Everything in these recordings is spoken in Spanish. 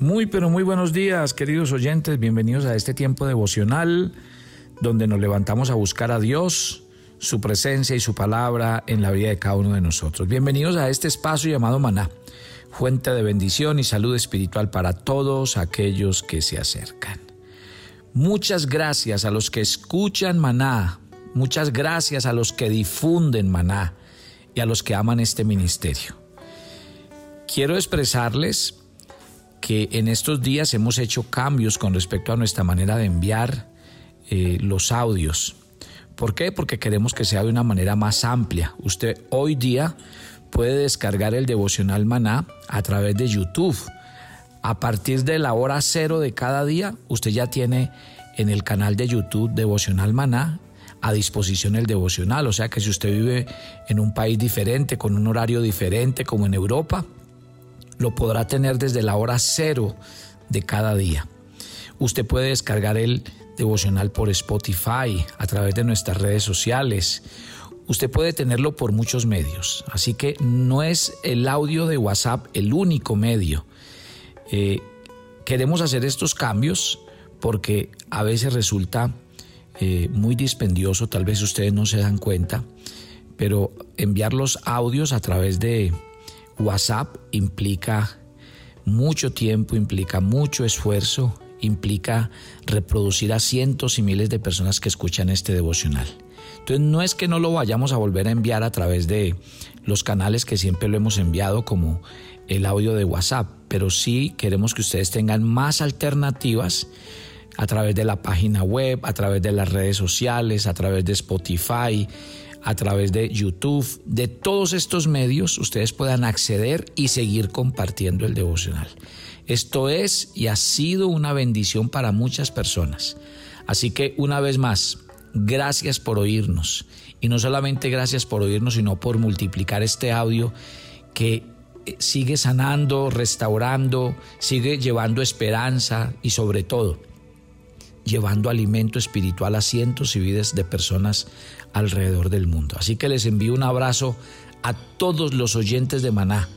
Muy, pero muy buenos días, queridos oyentes. Bienvenidos a este tiempo devocional donde nos levantamos a buscar a Dios, su presencia y su palabra en la vida de cada uno de nosotros. Bienvenidos a este espacio llamado Maná, fuente de bendición y salud espiritual para todos aquellos que se acercan. Muchas gracias a los que escuchan Maná, muchas gracias a los que difunden Maná y a los que aman este ministerio. Quiero expresarles que en estos días hemos hecho cambios con respecto a nuestra manera de enviar eh, los audios. ¿Por qué? Porque queremos que sea de una manera más amplia. Usted hoy día puede descargar el devocional maná a través de YouTube. A partir de la hora cero de cada día, usted ya tiene en el canal de YouTube Devocional Maná a disposición el devocional. O sea que si usted vive en un país diferente, con un horario diferente, como en Europa, lo podrá tener desde la hora cero de cada día. Usted puede descargar el devocional por Spotify, a través de nuestras redes sociales. Usted puede tenerlo por muchos medios. Así que no es el audio de WhatsApp el único medio. Eh, queremos hacer estos cambios porque a veces resulta eh, muy dispendioso, tal vez ustedes no se dan cuenta, pero enviar los audios a través de WhatsApp implica mucho tiempo, implica mucho esfuerzo, implica reproducir a cientos y miles de personas que escuchan este devocional. Entonces no es que no lo vayamos a volver a enviar a través de los canales que siempre lo hemos enviado como el audio de WhatsApp, pero sí queremos que ustedes tengan más alternativas a través de la página web, a través de las redes sociales, a través de Spotify, a través de YouTube, de todos estos medios, ustedes puedan acceder y seguir compartiendo el devocional. Esto es y ha sido una bendición para muchas personas. Así que una vez más, gracias por oírnos. Y no solamente gracias por oírnos, sino por multiplicar este audio que eh, sigue sanando, restaurando, sigue llevando esperanza y sobre todo llevando alimento espiritual a cientos y vidas de personas alrededor del mundo. Así que les envío un abrazo a todos los oyentes de Maná.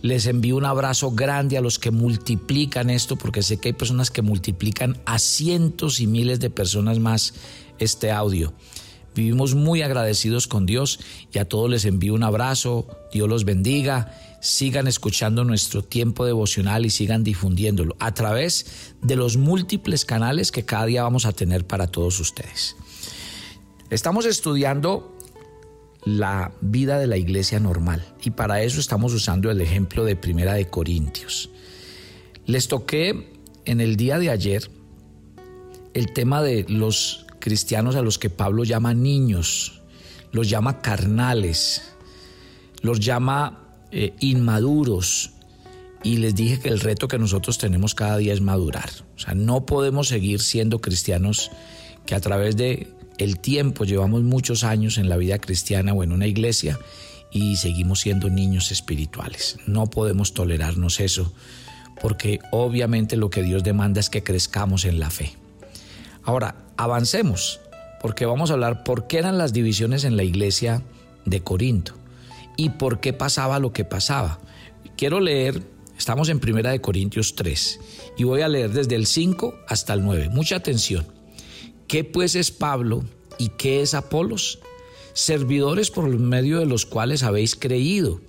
Les envío un abrazo grande a los que multiplican esto, porque sé que hay personas que multiplican a cientos y miles de personas más este audio. Vivimos muy agradecidos con Dios y a todos les envío un abrazo. Dios los bendiga. Sigan escuchando nuestro tiempo devocional y sigan difundiéndolo a través de los múltiples canales que cada día vamos a tener para todos ustedes. Estamos estudiando la vida de la iglesia normal y para eso estamos usando el ejemplo de Primera de Corintios. Les toqué en el día de ayer el tema de los cristianos a los que Pablo llama niños, los llama carnales, los llama eh, inmaduros y les dije que el reto que nosotros tenemos cada día es madurar. O sea, no podemos seguir siendo cristianos que a través de el tiempo, llevamos muchos años en la vida cristiana o en una iglesia y seguimos siendo niños espirituales. No podemos tolerarnos eso, porque obviamente lo que Dios demanda es que crezcamos en la fe. Ahora, avancemos, porque vamos a hablar por qué eran las divisiones en la iglesia de Corinto y por qué pasaba lo que pasaba. Quiero leer, estamos en Primera de Corintios 3 y voy a leer desde el 5 hasta el 9. Mucha atención. ¿Qué pues es Pablo y qué es Apolos? Servidores por medio de los cuales habéis creído,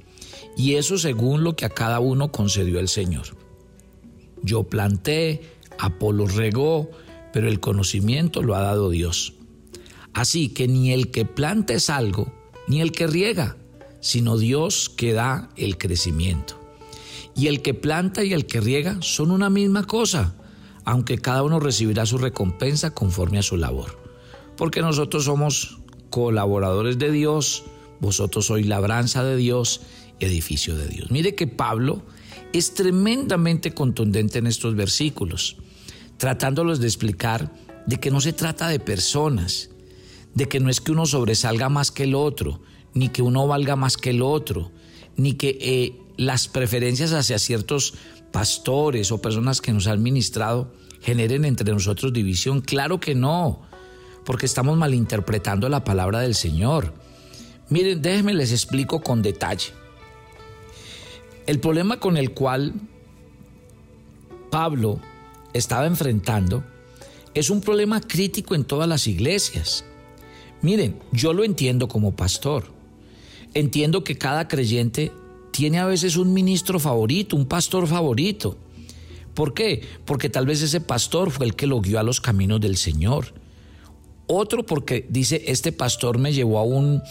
y eso según lo que a cada uno concedió el Señor. Yo planté, Apolos regó, pero el conocimiento lo ha dado Dios. Así que ni el que planta es algo, ni el que riega, sino Dios que da el crecimiento. Y el que planta y el que riega son una misma cosa, aunque cada uno recibirá su recompensa conforme a su labor. Porque nosotros somos colaboradores de Dios, vosotros sois labranza de Dios, edificio de Dios. Mire que Pablo es tremendamente contundente en estos versículos, tratándolos de explicar de que no se trata de personas, de que no es que uno sobresalga más que el otro, ni que uno valga más que el otro, ni que eh, las preferencias hacia ciertos pastores o personas que nos han ministrado generen entre nosotros división. Claro que no, porque estamos malinterpretando la palabra del Señor. Miren, déjenme les explico con detalle. El problema con el cual Pablo estaba enfrentando es un problema crítico en todas las iglesias. Miren, yo lo entiendo como pastor. Entiendo que cada creyente tiene a veces un ministro favorito, un pastor favorito. ¿Por qué? Porque tal vez ese pastor fue el que lo guió a los caminos del Señor. Otro porque dice, este pastor me llevó a un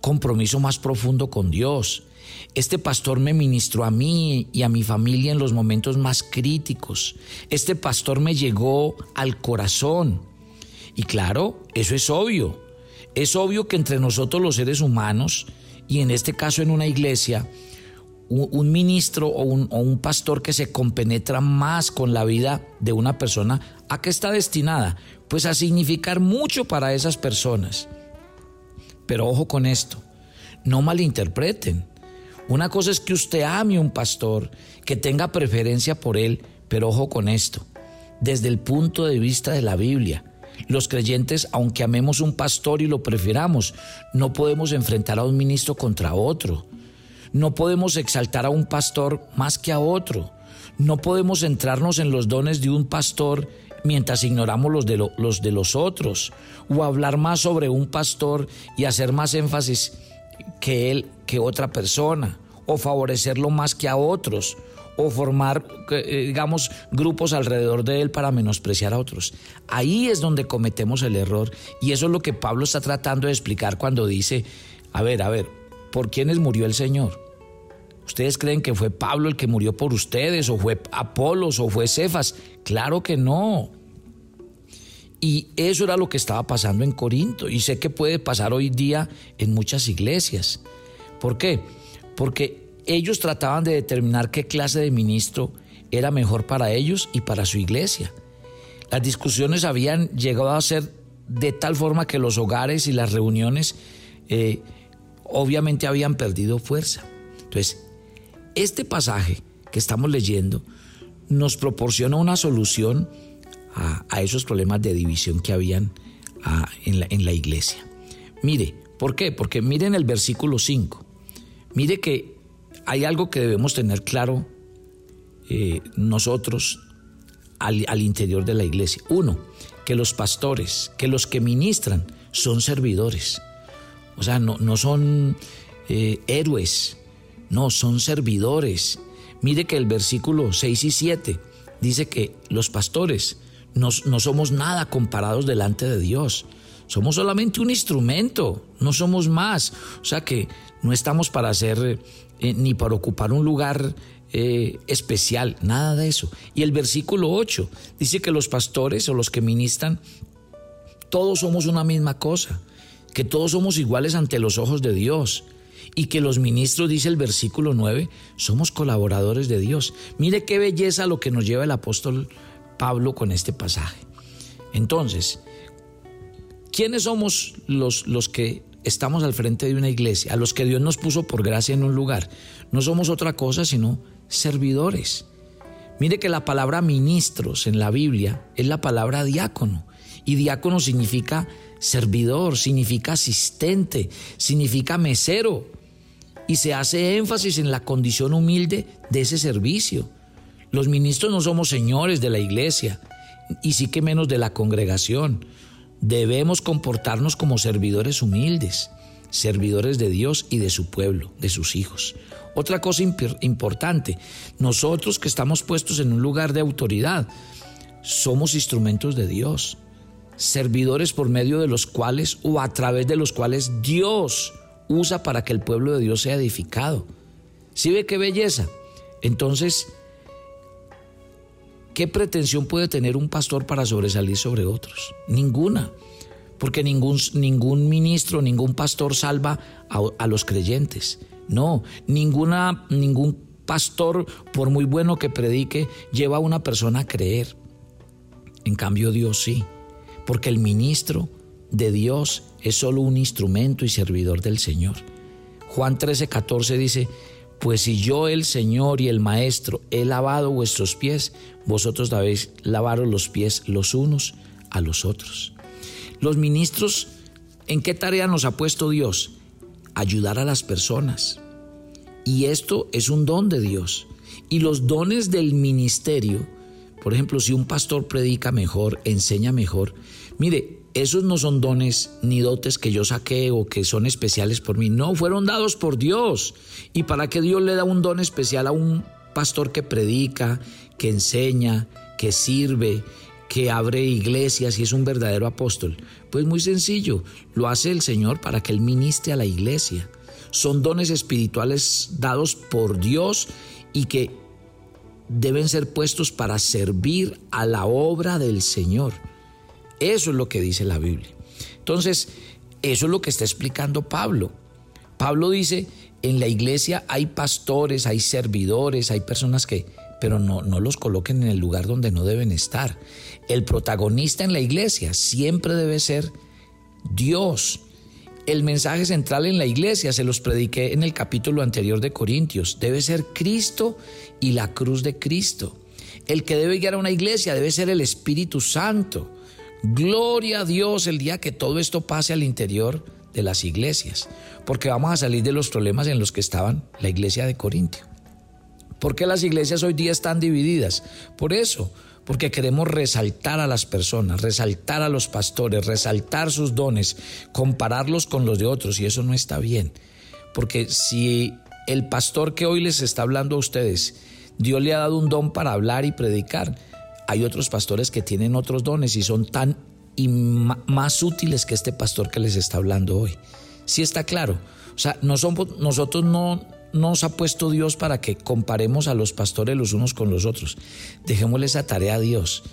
compromiso más profundo con Dios. Este pastor me ministró a mí y a mi familia en los momentos más críticos. Este pastor me llegó al corazón. Y claro, eso es obvio. Es obvio que entre nosotros los seres humanos, y en este caso en una iglesia, un, ministro o un, pastor que se compenetra más con la vida de una persona, ¿a qué está destinada? Pues a significar mucho para esas personas. Pero ojo con esto, no malinterpreten. Una cosa es que usted ame a un pastor, que tenga preferencia por él, pero ojo con esto, desde el punto de vista de la Biblia, los creyentes, aunque amemos un pastor y lo prefiramos, no podemos enfrentar a un ministro contra otro. No podemos exaltar a un pastor más que a otro. No podemos centrarnos en los dones de un pastor mientras ignoramos los de, los de los otros. O hablar más sobre un pastor y hacer más énfasis que él, que otra persona, o favorecerlo más que a otros, o formar, eh, digamos, grupos alrededor de él para menospreciar a otros. Ahí es donde cometemos el error y eso es lo que Pablo está tratando de explicar cuando dice, a ver, a ver, ¿por quiénes murió el Señor? ¿Ustedes creen que fue Pablo el que murió por ustedes, o fue Apolos, o fue Cefas? Claro que no. Y eso era lo que estaba pasando en Corinto y sé que puede pasar hoy día en muchas iglesias. ¿Por qué? Porque ellos trataban de determinar qué clase de ministro era mejor para ellos y para su iglesia. Las discusiones habían llegado a ser de tal forma que los hogares y las reuniones eh, obviamente habían perdido fuerza. Entonces, este pasaje que estamos leyendo nos proporciona una solución a, esos problemas de división que habían en, la, iglesia. Mire, ¿por qué? Porque miren el versículo 5. Mire que hay algo que debemos tener claro eh, nosotros al, interior de la iglesia. Uno, que los pastores, que los que ministran son servidores. O sea, no, no son eh, héroes, no, son servidores. Mire que el versículo 6 y 7 dice que los pastores no, somos nada comparados delante de Dios. Somos solamente un instrumento, no somos más. O sea que no estamos para hacer eh, ni para ocupar un lugar eh, especial, nada de eso. Y el versículo 8 dice que los pastores o los que ministran, todos somos una misma cosa, que todos somos iguales ante los ojos de Dios. Y que los ministros, dice el versículo 9, somos colaboradores de Dios. Mire qué belleza lo que nos lleva el apóstol Pablo con este pasaje. Entonces, ¿quiénes somos los, los que estamos al frente de una iglesia, a los que Dios nos puso por gracia en un lugar? No somos otra cosa sino servidores. Mire que la palabra ministros en la Biblia es la palabra diácono. Y diácono significa servidor, significa asistente, significa mesero. Y se hace énfasis en la condición humilde de ese servicio. Los ministros no somos señores de la iglesia y sí que menos de la congregación. Debemos comportarnos como servidores humildes, servidores de Dios y de su pueblo, de sus hijos. Otra cosa importante, nosotros que estamos puestos en un lugar de autoridad, somos instrumentos de Dios, servidores por medio de los cuales o a través de los cuales Dios usa para que el pueblo de Dios sea edificado. ¿Sí ve qué belleza? Entonces, ¿Qué pretensión puede tener un pastor para sobresalir sobre otros? Ninguna. Porque ningún, ningún ministro, ningún pastor salva a, los creyentes. No, ninguna, ningún pastor, por muy bueno que predique, lleva a una persona a creer. En cambio, Dios sí. Porque el ministro de Dios es solo un instrumento y servidor del Señor. Juan 13, 14 dice, pues si yo, el Señor y el Maestro, he lavado vuestros pies, vosotros debéis lavaros los pies los unos a los otros. Los ministros, ¿en qué tarea nos ha puesto Dios? Ayudar a las personas. Y esto es un don de Dios. Y los dones del ministerio, Por ejemplo, si un pastor predica mejor, enseña mejor, mire, esos no son dones ni dotes que yo saqué o que son especiales por mí, no, fueron dados por Dios. ¿Y para qué Dios le da un don especial a un pastor que predica, que enseña, que sirve, que abre iglesias y es un verdadero apóstol? Pues muy sencillo, lo hace el Señor para que Él ministre a la iglesia. Son dones espirituales dados por Dios y que deben ser puestos para servir a la obra del Señor. Eso es lo que dice la Biblia. Entonces, eso es lo que está explicando Pablo. Pablo dice, en la iglesia hay pastores, hay servidores, hay personas que, pero no, no los coloquen en el lugar donde no deben estar. El protagonista en la iglesia siempre debe ser Dios. El mensaje central en la iglesia, se los prediqué en el capítulo anterior de Corintios, debe ser Cristo y la cruz de Cristo. El que debe guiar a una iglesia debe ser el Espíritu Santo. Gloria a Dios el día que todo esto pase al interior de las iglesias, porque vamos a salir de los problemas en los que estaban la iglesia de Corintio. ¿Por qué las iglesias hoy día están divididas? Por eso, porque queremos resaltar a las personas, resaltar a los pastores, resaltar sus dones, compararlos con los de otros, y eso no está bien. Porque si el pastor que hoy les está hablando a ustedes, Dios le ha dado un don para hablar y predicar, hay otros pastores que tienen otros dones y son tan y más útiles que este pastor que les está hablando hoy. Sí está claro. O sea, nosotros no nos ha puesto Dios para que comparemos a los pastores los unos con los otros. Dejémosle esa tarea a Dios.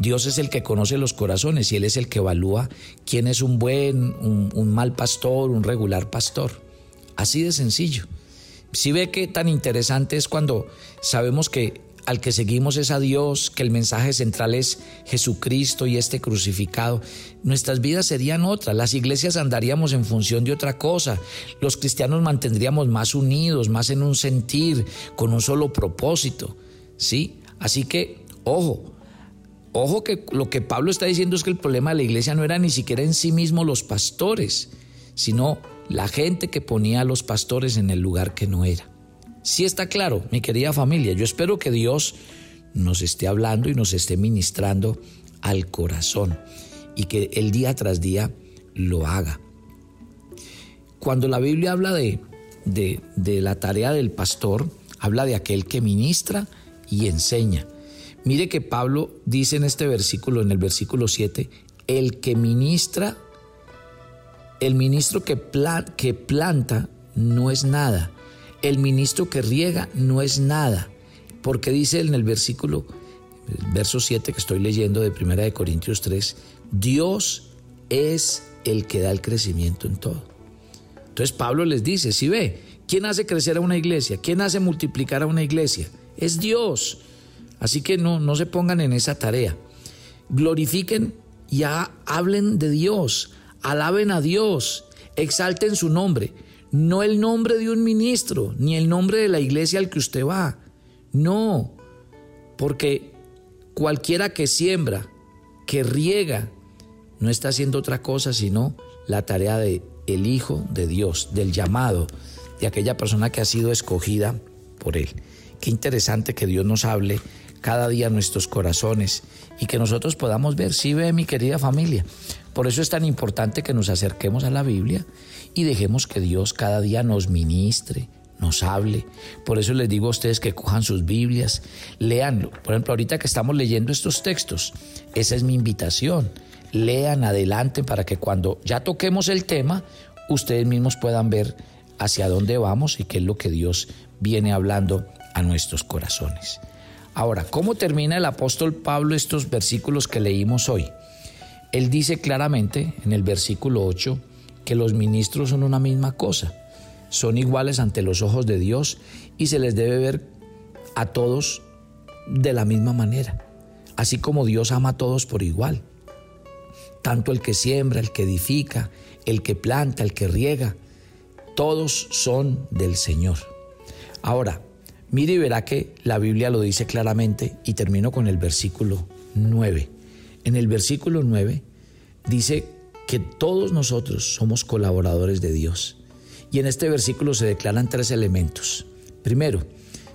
Dios es el que conoce los corazones y Él es el que evalúa quién es un buen, un, mal pastor, un regular pastor. Así de sencillo. Si ve que tan interesante es cuando sabemos que al que seguimos es a Dios, que el mensaje central es Jesucristo y este crucificado, nuestras vidas serían otras, las iglesias andaríamos en función de otra cosa, los cristianos mantendríamos más unidos, más en un sentir, con un solo propósito, ¿sí? Así que, ojo, ojo que lo que Pablo está diciendo es que el problema de la iglesia no era ni siquiera en sí mismo los pastores, sino la gente que ponía a los pastores en el lugar que no era. Sí está claro, mi querida familia, yo espero que Dios nos esté hablando y nos esté ministrando al corazón y que el día tras día lo haga. Cuando la Biblia habla de, de, la tarea del pastor, habla de aquel que ministra y enseña. Mire que Pablo dice en este versículo, en el versículo 7, el que ministra, el ministro que, que planta no es nada, el ministro que riega no es nada, porque dice en el versículo, verso 7 que estoy leyendo de Primera de Corintios 3, Dios es el que da el crecimiento en todo. Entonces Pablo les dice, si ve, ¿quién hace crecer a una iglesia? ¿Quién hace multiplicar a una iglesia? Es Dios. Así que no, no se pongan en esa tarea. Glorifiquen y hablen de Dios, alaben a Dios, exalten su nombre no el nombre de un ministro, ni el nombre de la iglesia al que usted va. No, porque cualquiera que siembra, que riega, no está haciendo otra cosa sino la tarea de el Hijo de Dios, del llamado, de aquella persona que ha sido escogida por Él. Qué interesante que Dios nos hable cada día en nuestros corazones y que nosotros podamos ver, si ve mi querida familia. Por eso es tan importante que nos acerquemos a la Biblia y dejemos que Dios cada día nos ministre, nos hable. Por eso les digo a ustedes que cojan sus Biblias, leanlo. Por ejemplo, ahorita que estamos leyendo estos textos, esa es mi invitación. Lean adelante para que cuando ya toquemos el tema, ustedes mismos puedan ver hacia dónde vamos y qué es lo que Dios viene hablando a nuestros corazones. Ahora, ¿cómo termina el apóstol Pablo estos versículos que leímos hoy? Él dice claramente en el versículo 8, que los ministros son una misma cosa, son iguales ante los ojos de Dios y se les debe ver a todos de la misma manera, así como Dios ama a todos por igual. Tanto el que siembra, el que edifica, el que planta, el que riega, todos son del Señor. Ahora, mire y verá que la Biblia lo dice claramente y termino con el versículo 9. En el versículo 9 dice que todos nosotros somos colaboradores de Dios. Y en este versículo se declaran tres elementos. Primero,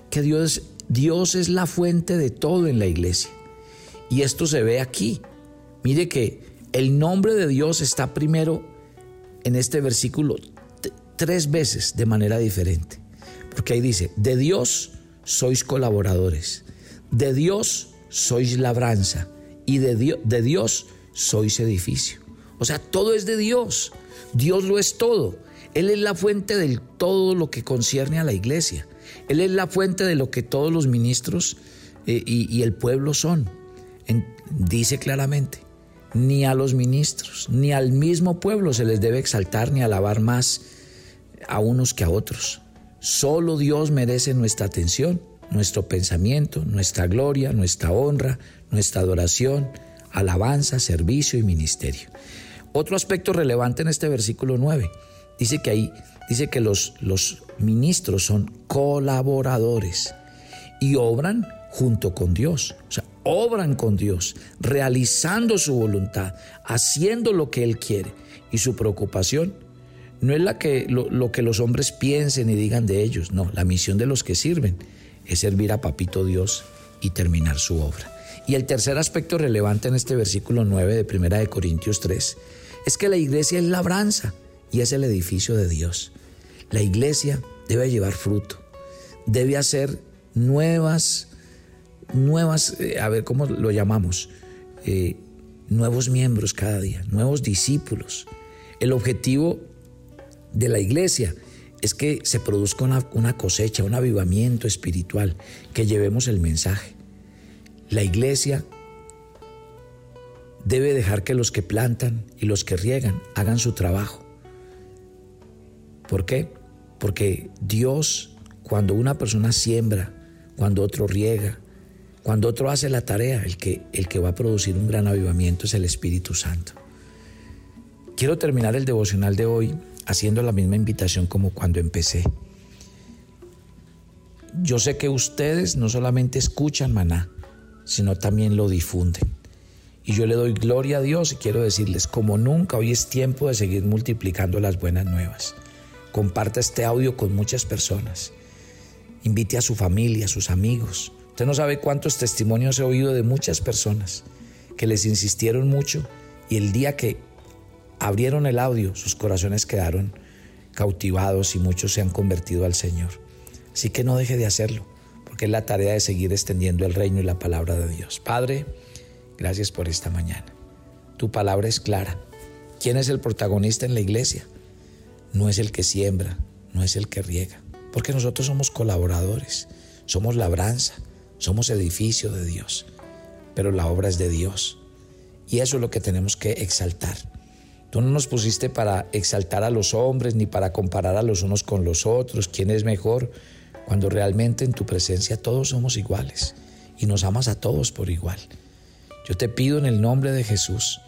que Dios, Dios es la fuente de todo en la iglesia. Y esto se ve aquí. Mire que el nombre de Dios está primero en este versículo tres veces de manera diferente. Porque ahí dice, de Dios sois colaboradores, de Dios sois labranza y de Dios, sois edificio. O sea, todo es de Dios. Dios lo es todo. Él es la fuente de todo lo que concierne a la iglesia. Él es la fuente de lo que todos los ministros eh, y, el pueblo son. dice claramente, ni a los ministros, ni al mismo pueblo se les debe exaltar ni alabar más a unos que a otros. Solo Dios merece nuestra atención, nuestro pensamiento, nuestra gloria, nuestra honra, nuestra adoración, alabanza, servicio y ministerio. Otro aspecto relevante en este versículo 9 dice que ahí dice que los, los ministros son colaboradores y obran junto con Dios. O sea, obran con Dios, realizando su voluntad, haciendo lo que Él quiere. Y su preocupación no es la que, lo, lo que los hombres piensen y digan de ellos, no, la misión de los que sirven es servir a Papito Dios y terminar su obra. Y el tercer aspecto relevante en este versículo 9 de Primera de Corintios 3 es que la iglesia es labranza y es el edificio de Dios. La iglesia debe llevar fruto, debe hacer nuevas, nuevas, eh, a ver cómo lo llamamos, eh, nuevos miembros cada día, nuevos discípulos. El objetivo de la iglesia es que se produzca una, cosecha, un avivamiento espiritual, que llevemos el mensaje. La iglesia debe dejar que los que plantan y los que riegan hagan su trabajo. ¿Por qué? Porque Dios, cuando una persona siembra, cuando otro riega, cuando otro hace la tarea, el que, el que va a producir un gran avivamiento es el Espíritu Santo. Quiero terminar el devocional de hoy haciendo la misma invitación como cuando empecé. Yo sé que ustedes no solamente escuchan maná, sino también lo difunden. Y yo le doy gloria a Dios y quiero decirles, como nunca, hoy es tiempo de seguir multiplicando las buenas nuevas. Comparta este audio con muchas personas. Invite a su familia, a sus amigos. Usted no sabe cuántos testimonios he oído de muchas personas que les insistieron mucho y el día que abrieron el audio, sus corazones quedaron cautivados y muchos se han convertido al Señor. Así que no deje de hacerlo, porque es la tarea de seguir extendiendo el reino y la palabra de Dios. Padre, gracias por esta mañana. Tu palabra es clara. ¿Quién es el protagonista en la iglesia? No es el que siembra, no es el que riega, porque nosotros somos colaboradores, somos labranza, somos edificio de Dios, pero la obra es de Dios. Y eso es lo que tenemos que exaltar. Tú no nos pusiste para exaltar a los hombres ni para comparar a los unos con los otros, quién es mejor, cuando realmente en tu presencia todos somos iguales y nos amas a todos por igual. Yo te pido en el nombre de Jesús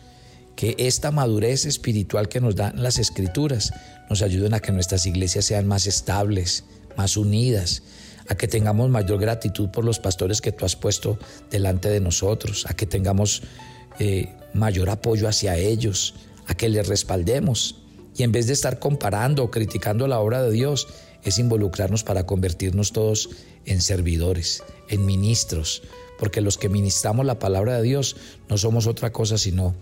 que esta madurez espiritual que nos dan las escrituras nos ayuden a que nuestras iglesias sean más estables, más unidas, a que tengamos mayor gratitud por los pastores que tú has puesto delante de nosotros, a que tengamos eh, mayor apoyo hacia ellos, a que le respaldemos. Y en vez de estar comparando o criticando la obra de Dios, es involucrarnos para convertirnos todos en servidores, en ministros, porque los que ministramos la palabra de Dios no somos otra cosa sino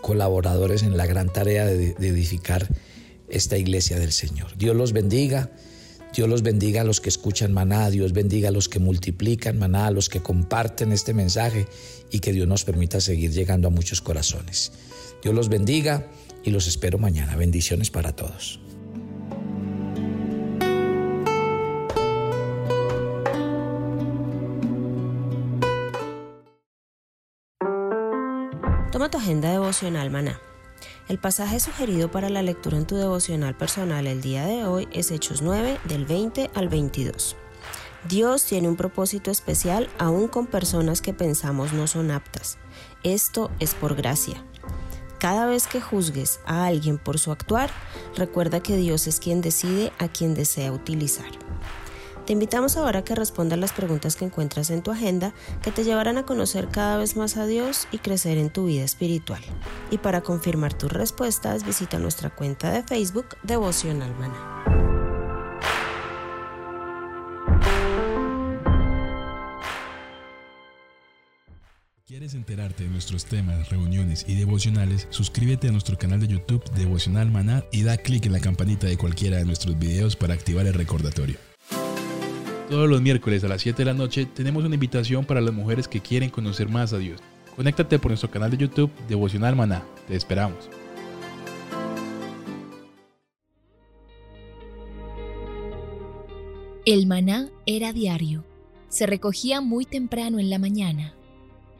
colaboradores en la gran tarea de, edificar esta iglesia del Señor. Dios los bendiga. Dios los bendiga a los que escuchan maná, Dios bendiga a los que multiplican maná, a los que comparten este mensaje y que Dios nos permita seguir llegando a muchos corazones. Dios los bendiga y los espero mañana. Bendiciones para todos. Toma tu agenda devocional, maná. El pasaje sugerido para la lectura en tu devocional personal el día de hoy es Hechos 9 del 20 al 22. Dios tiene un propósito especial aún con personas que pensamos no son aptas. Esto es por gracia. Cada vez que juzgues a alguien por su actuar, recuerda que Dios es quien decide a quien desea utilizar. Te invitamos ahora a que respondas las preguntas que encuentras en tu agenda que te llevarán a conocer cada vez más a Dios y crecer en tu vida espiritual. Y para confirmar tus respuestas, visita nuestra cuenta de Facebook Devocional Maná. ¿Quieres enterarte de nuestros temas, reuniones y devocionales? Suscríbete a nuestro canal de YouTube Devocional Maná y da clic en la campanita de cualquiera de nuestros videos para activar el recordatorio. Todos los miércoles a las 7 de la noche tenemos una invitación para las mujeres que quieren conocer más a Dios. Conéctate por nuestro canal de YouTube Devocional Maná. Te esperamos. El maná era diario. Se recogía muy temprano en la mañana